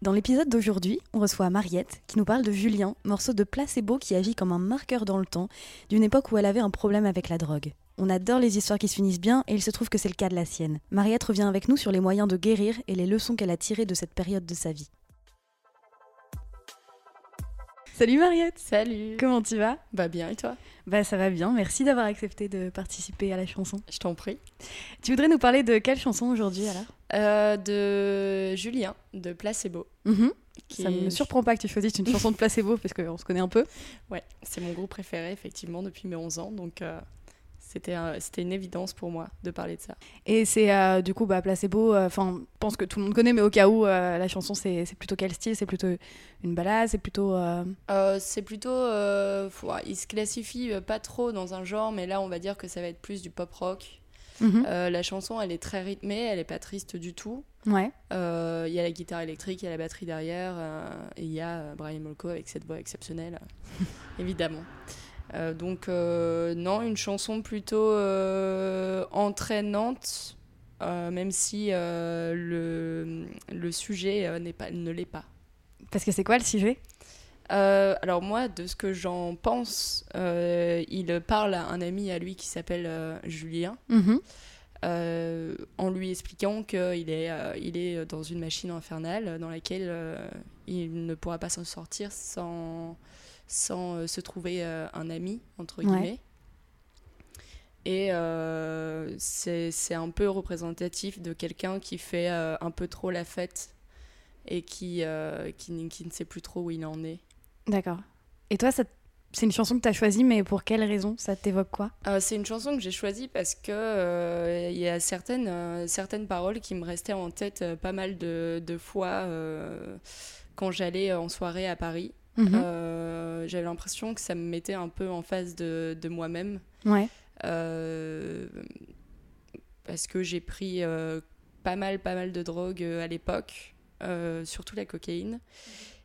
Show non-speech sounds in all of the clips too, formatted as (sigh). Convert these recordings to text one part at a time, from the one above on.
Dans l'épisode d'aujourd'hui, on reçoit Mariette qui nous parle de Julien, morceau de placebo qui agit comme un marqueur dans le temps d'une époque où elle avait un problème avec la drogue. On adore les histoires qui se finissent bien et il se trouve que c'est le cas de la sienne. Mariette revient avec nous sur les moyens de guérir et les leçons qu'elle a tirées de cette période de sa vie. Salut Mariette Salut Comment tu vas? Bah bien et toi? Bah ça va bien, merci d'avoir accepté de participer à la chanson. Je t'en prie. Tu voudrais nous parler de quelle chanson aujourd'hui alors? Euh, de Julien, de Placebo. qui Ça ne est- me surprend pas que tu choisisses une chanson de placebo parce qu'on se connaît un peu. Ouais, c'est mon groupe préféré effectivement depuis mes 11 ans, donc euh, c'était un- c'était une évidence pour moi de parler de ça. Et c'est euh, du coup bah, placebo, enfin je pense que tout le monde connaît mais au cas où la chanson c'est c'est plutôt quel style C'est plutôt une balade, c'est plutôt... c'est plutôt... il se classifie pas trop dans un genre, mais là on va dire que ça va être plus du pop rock. Mhm. Euh, la chanson elle est très rythmée, elle est pas triste du tout. Ouais. Euh, Il y a la guitare électrique, il y a la batterie derrière, euh, et il y a Brian Molko avec cette voix exceptionnelle, (laughs) évidemment. Donc, non, une chanson plutôt entraînante, même si le, le sujet n'est pas, ne l'est pas. Parce que c'est quoi le sujet? Euh, alors moi, de ce que j'en pense, euh, il parle à un ami à lui qui s'appelle euh, Julien, Mhm. en lui expliquant qu'il est, il est dans une machine infernale dans laquelle il ne pourra pas s'en sortir sans, sans se trouver un ami, entre Ouais. guillemets. Et c'est un peu représentatif de quelqu'un qui fait un peu trop la fête et qui, euh, qui, qui ne sait plus trop où il en est. D'accord. Et toi, ça- c'est une chanson que tu as choisie, mais pour quelle raison? Ça t'évoque quoi? Euh, c'est une chanson que j'ai choisie parce que euh, il y a certaines, euh, certaines paroles qui me restaient en tête euh, pas mal de, de fois euh, quand j'allais en soirée à Paris. Mhm. Euh, J'avais l'impression que ça me mettait un peu en face de, de moi-même Ouais. euh, parce que j'ai pris euh, pas mal, pas mal de drogue euh, à l'époque, euh, surtout la cocaïne. Euh,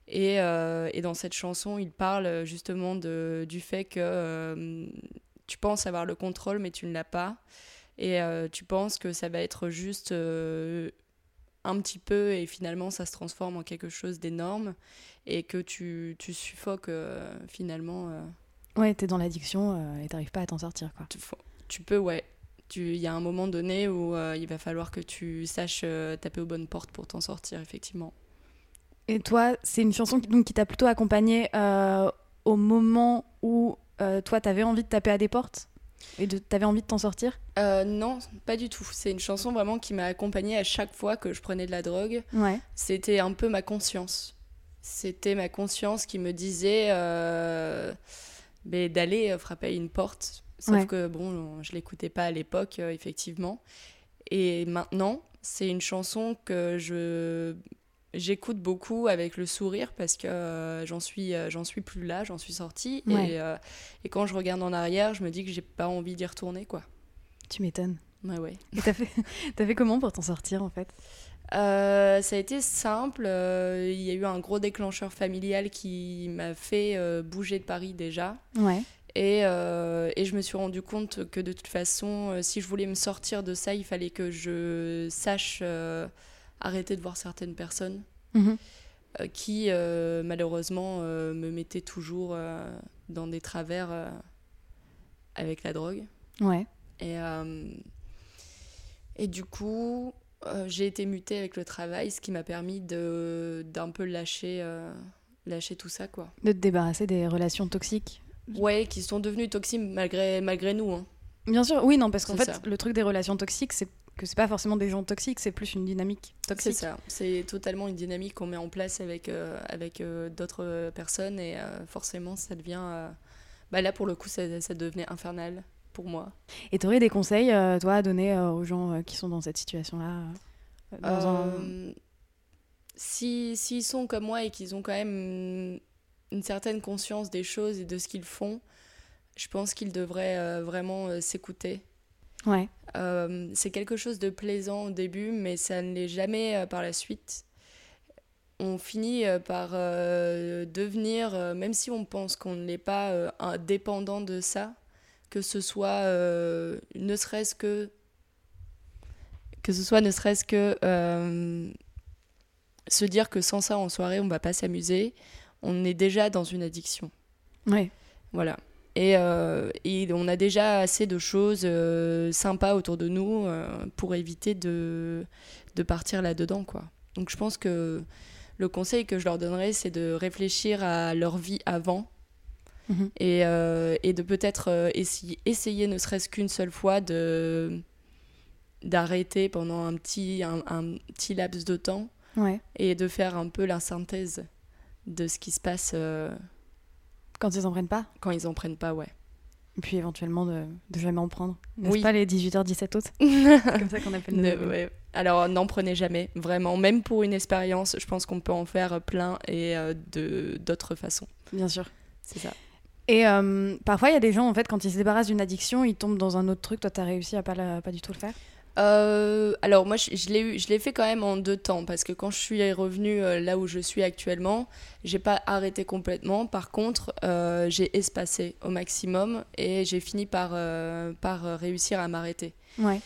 et dans cette chanson, il parle euh, justement de, du fait que euh, tu penses avoir le contrôle, mais tu ne l'as pas. Et euh, tu penses que ça va être juste euh, un petit peu, et finalement, ça se transforme en quelque chose d'énorme. Et que tu, tu suffoques euh, finalement. euh, Ouais, t'es dans l'addiction euh, et t'arrives pas à t'en sortir, quoi. tu, peux, ouais. Il y a un moment donné où euh, il va falloir que tu saches euh, taper aux bonnes portes pour t'en sortir, effectivement. Et toi, c'est une chanson qui, donc, qui t'a plutôt accompagné euh, au moment où euh, toi, t'avais envie de taper à des portes et de t'avais envie de t'en sortir? Euh, non, pas du tout. C'est une chanson vraiment qui m'a accompagnée à chaque fois que je prenais de la drogue. Ouais. C'était un peu ma conscience. C'était ma conscience qui me disait d'aller frapper à une porte. Sauf Ouais. que, bon, je l'écoutais pas à l'époque, effectivement. Et maintenant, c'est une chanson que je j'écoute beaucoup avec le sourire parce que euh, j'en suis euh, j'en suis plus là, j'en suis sortie Ouais. et, euh, et quand je regarde en arrière, je me dis que j'ai pas envie d'y retourner quoi. Tu m'étonnes. Ouais ouais. Et t'as fait, (laughs) t'as fait comment pour t'en sortir, en fait? Ça a été simple. Il y a eu un gros déclencheur familial qui m'a fait bouger de Paris déjà. Ouais. Et, et je me suis rendu compte que de toute façon, si je voulais me sortir de ça, il fallait que je sache arrêter de voir certaines personnes Mhm. euh, qui, euh, malheureusement, euh, me mettaient toujours dans des travers avec la drogue. Ouais. Et, et du coup, j'ai été mutée avec le travail, ce qui m'a permis d'un peu lâcher, lâcher tout ça, quoi. De te débarrasser des relations toxiques Ouais, qui sont devenues toxiques malgré, malgré nous. Hein. Bien sûr, oui, non, parce qu'en fait, ça. le truc des relations toxiques, c'est que c'est pas forcément des gens toxiques, c'est plus une dynamique C'est toxique. ça. C'est totalement une dynamique qu'on met en place avec, euh, avec euh, d'autres personnes et euh, forcément, ça devient. Bah là, pour le coup, ça, ça devenait infernal pour moi. Et t'aurais des conseils, toi, à donner aux gens qui sont dans cette situation-là un- si S'ils sont comme moi et qu'ils ont quand même une, certaine conscience des choses et de ce qu'ils font, je pense qu'ils devraient vraiment s'écouter. Ouais. Euh, c'est quelque chose de plaisant au début, mais ça ne l'est jamais euh, par la suite. On finit euh, par devenir, même si on pense qu'on ne l'est pas dépendant de ça, que ce soit ne serait-ce que que ce soit ne serait-ce que euh, se dire que sans ça en soirée on va pas s'amuser, on est déjà dans une addiction. Ouais. Voilà. Et, euh, et on a déjà assez de choses euh, sympas autour de nous euh, pour éviter de, de partir là-dedans, quoi. Donc je pense que le conseil que je leur donnerais, c'est de réfléchir à leur vie avant Mhm. et, et de peut-être essayer, essayer ne serait-ce qu'une seule fois de d'arrêter pendant un petit, un, un petit laps de temps Ouais. et de faire un peu la synthèse de ce qui se passe Quand ils en prennent pas, quand ils en prennent pas, ouais. et puis éventuellement de, de jamais en prendre. N'est-ce Oui. pas les 18h17 autres C'est comme ça qu'on appelle Ne- ouais. Alors n'en prenez jamais, vraiment. Même pour une expérience, je pense qu'on peut en faire plein et euh, de d'autres façons. Bien sûr. C'est ça. Et euh, parfois, il y a des gens, en fait, quand ils se débarrassent d'une addiction, ils tombent dans un autre truc. Toi, t'as réussi à pas, la- pas du tout le faire Euh, alors moi, je, je l'ai fait quand même en deux temps parce que quand je suis revenue euh, là où je suis actuellement, j'ai pas arrêté complètement. Par contre, euh, j'ai espacé au maximum et j'ai fini par par réussir à m'arrêter. Ouais.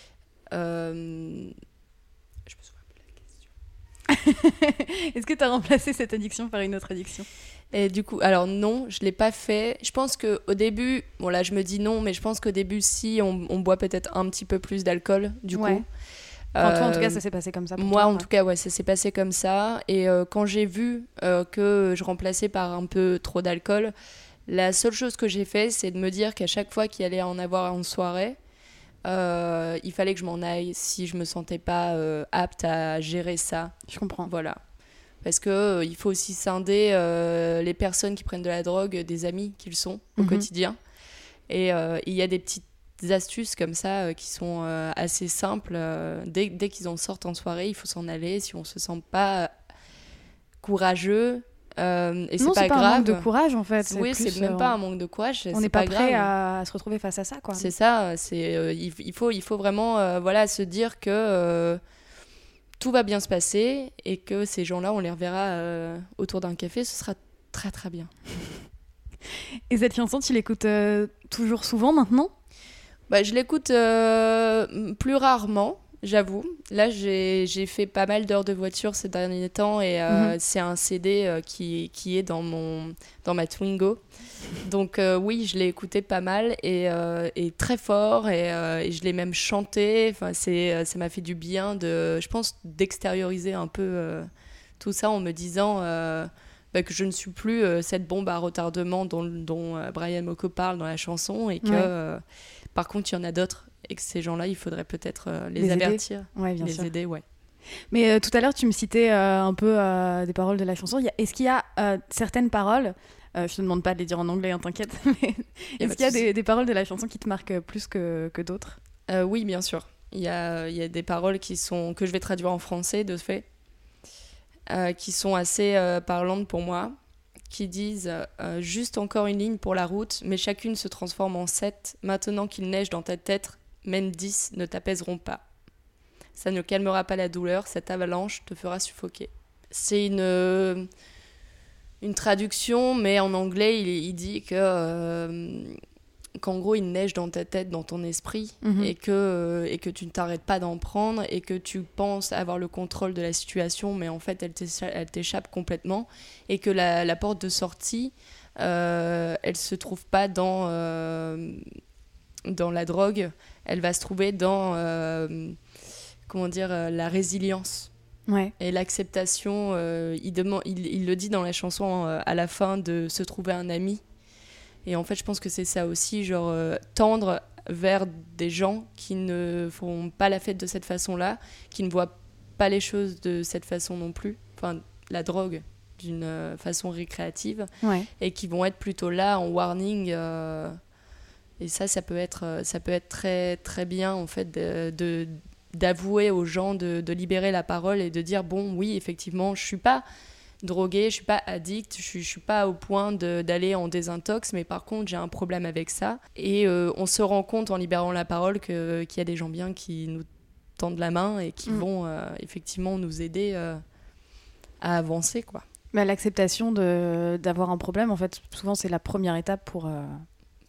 Je me souviens plus de la question. (laughs) Est-ce que t'as remplacé cette addiction par une autre addiction? Et du coup, alors non, je l'ai pas fait. Je pense que au début, bon là je me dis non, mais je pense qu'au début si on, on boit peut-être un petit peu plus d'alcool du Ouais. coup. Enfin, Toi, en tout cas, ça s'est passé comme ça. Pour moi toi, en tout cas ouais, ça s'est passé comme ça. Et euh, quand j'ai vu euh, que je remplaçais par un peu trop d'alcool, la seule chose que j'ai fait, c'est de me dire qu'à chaque fois qu'il allait en avoir en soirée, euh, il fallait que je m'en aille si je me sentais pas apte à gérer ça. Je comprends. Voilà. Parce que euh, il faut aussi scinder euh, les personnes qui prennent de la drogue des amis qu'ils sont au Mhm. quotidien. Et euh, il y a des petites astuces comme ça euh, qui sont euh, assez simples. euh, dès dès qu'ils en sortent en soirée, il faut s'en aller. Si on se sent pas courageux, euh, et c'est pas c'est pas un grave. manque de courage, en fait. oui, c'est même euh, pas un manque de courage. On n'est pas, prêt grave. à, se retrouver face à ça, quoi. C'est ça, c'est euh, il, il faut il faut vraiment euh, voilà se dire que euh, tout va bien se passer et que ces gens-là on les reverra euh, autour d'un café, ce sera très très bien. (laughs) Et cette chanson, tu l'écoutes euh, toujours souvent maintenant? Bah, je l'écoute euh, plus rarement, j'avoue. Là, j'ai fait pas mal d'heures de voiture ces derniers temps et euh, Mhm. c'est un CD euh, qui, qui est dans, mon, dans ma Twingo. Donc euh, oui, je l'ai écouté pas mal et, et très fort et, et je l'ai même chanté. Enfin, ça m'a fait du bien, de, je pense, d'extérioriser un peu tout ça en me disant que je ne suis plus euh, cette bombe à retardement dont, dont euh, Brian Moko parle dans la chanson et que Ouais. euh, par contre il y en a d'autres et que ces gens-là, il faudrait peut-être les, aider. avertir, Ouais, bien les sûr. aider, ouais. Mais euh, tout à l'heure, tu me citais euh, un peu euh, des paroles de la chanson. Il y a- Est-ce qu'il y a certaines paroles, je te demande pas de les dire en anglais, hein, t'inquiète, (laughs) est-ce qu'il y a des, des paroles de la chanson qui te marquent plus que, que d'autres? Oui, bien sûr. Il y a, il y a des paroles qui sont, que je vais traduire en français, de fait, euh, qui sont assez euh, parlantes pour moi, qui disent euh, Juste encore une ligne pour la route, mais chacune se transforme en sept. Maintenant qu'il neige dans ta tête, même dix ne t'apaiseront pas. Ça ne calmera pas la douleur, cette avalanche te fera suffoquer. C'est une, une traduction, mais en anglais, il dit que. Qu'en gros il neige dans ta tête, dans ton esprit, Mhm. et, que, euh, et que tu ne t'arrêtes pas d'en prendre, et que tu penses avoir le contrôle de la situation, mais en fait elle t'écha- elle t'échappe complètement, et que la, la porte de sortie, euh, elle se trouve pas dans, euh, dans la drogue, elle va se trouver dans... euh, comment dire, la résilience. Ouais. Et l'acceptation, il, il, il, le dit dans la chanson à la fin de se trouver un ami. Et en fait, je pense que c'est ça aussi, genre tendre vers des gens qui ne font pas la fête de cette façon-là, qui ne voient pas les choses de cette façon non plus, enfin la drogue d'une euh, façon récréative, et qui vont être plutôt là en warning. Euh, et ça, ça peut être, euh, ça peut être très, très bien en fait de, d'avouer aux gens de, de, libérer la parole et de dire bon oui effectivement je suis pas drogué, je suis pas addict, je suis, je suis pas au point d'aller en désintox, mais par contre j'ai un problème avec ça. Et euh, on se rend compte en libérant la parole qu'il y a des gens bien qui nous tendent la main et qui mm. vont euh, effectivement nous aider euh, à avancer. quoi. Mais L'acceptation d'avoir un problème, en fait, souvent c'est la première étape pour,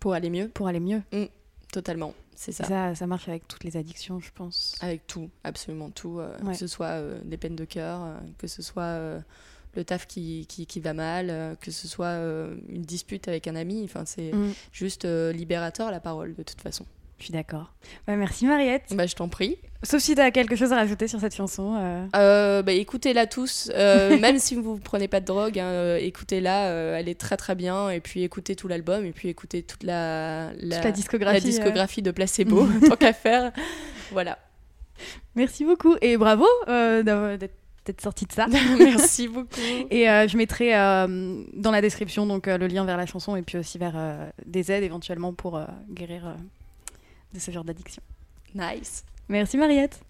pour aller mieux. Pour aller mieux. Mm, totalement. C'est ça. ça. ça. marche avec toutes les addictions, je pense. Avec tout, absolument tout. Que ce soit des peines de cœur, que ce soit le taf qui, qui, va mal, euh, que ce soit euh, une dispute avec un ami. Enfin, c'est mm. juste euh, libérateur la parole de toute façon. Je suis d'accord. Bah, merci Mariette. Bah, je t'en prie. Sauf si tu as quelque chose à rajouter sur cette chanson. bah, écoutez-la tous. (laughs) même si vous ne prenez pas de drogue, hein, écoutez-la. elle est très très bien. Et puis écoutez tout l'album. Et puis écoutez toute la, la, discographie, la discographie de Placebo, (laughs) tant qu'à faire. Voilà. Merci beaucoup. Et bravo d'être sortie de ça. (laughs) Merci beaucoup. Et euh, je mettrai euh, dans la description donc euh, le lien vers la chanson et puis aussi vers des aides éventuellement pour guérir de ce genre d'addiction. Nice. Merci Mariette.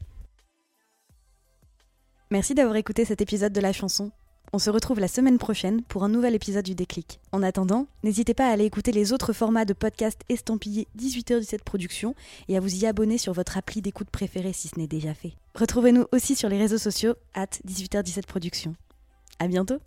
Merci d'avoir écouté cet épisode de la chanson. On se retrouve la semaine prochaine pour un nouvel épisode du déclic. En attendant, n'hésitez pas à aller écouter les autres formats de podcast estampillés 18h17 Productions et à vous y abonner sur votre appli d'écoute préférée si ce n'est déjà fait. Retrouvez-nous aussi sur les réseaux sociaux at 18h17 Productions. À bientôt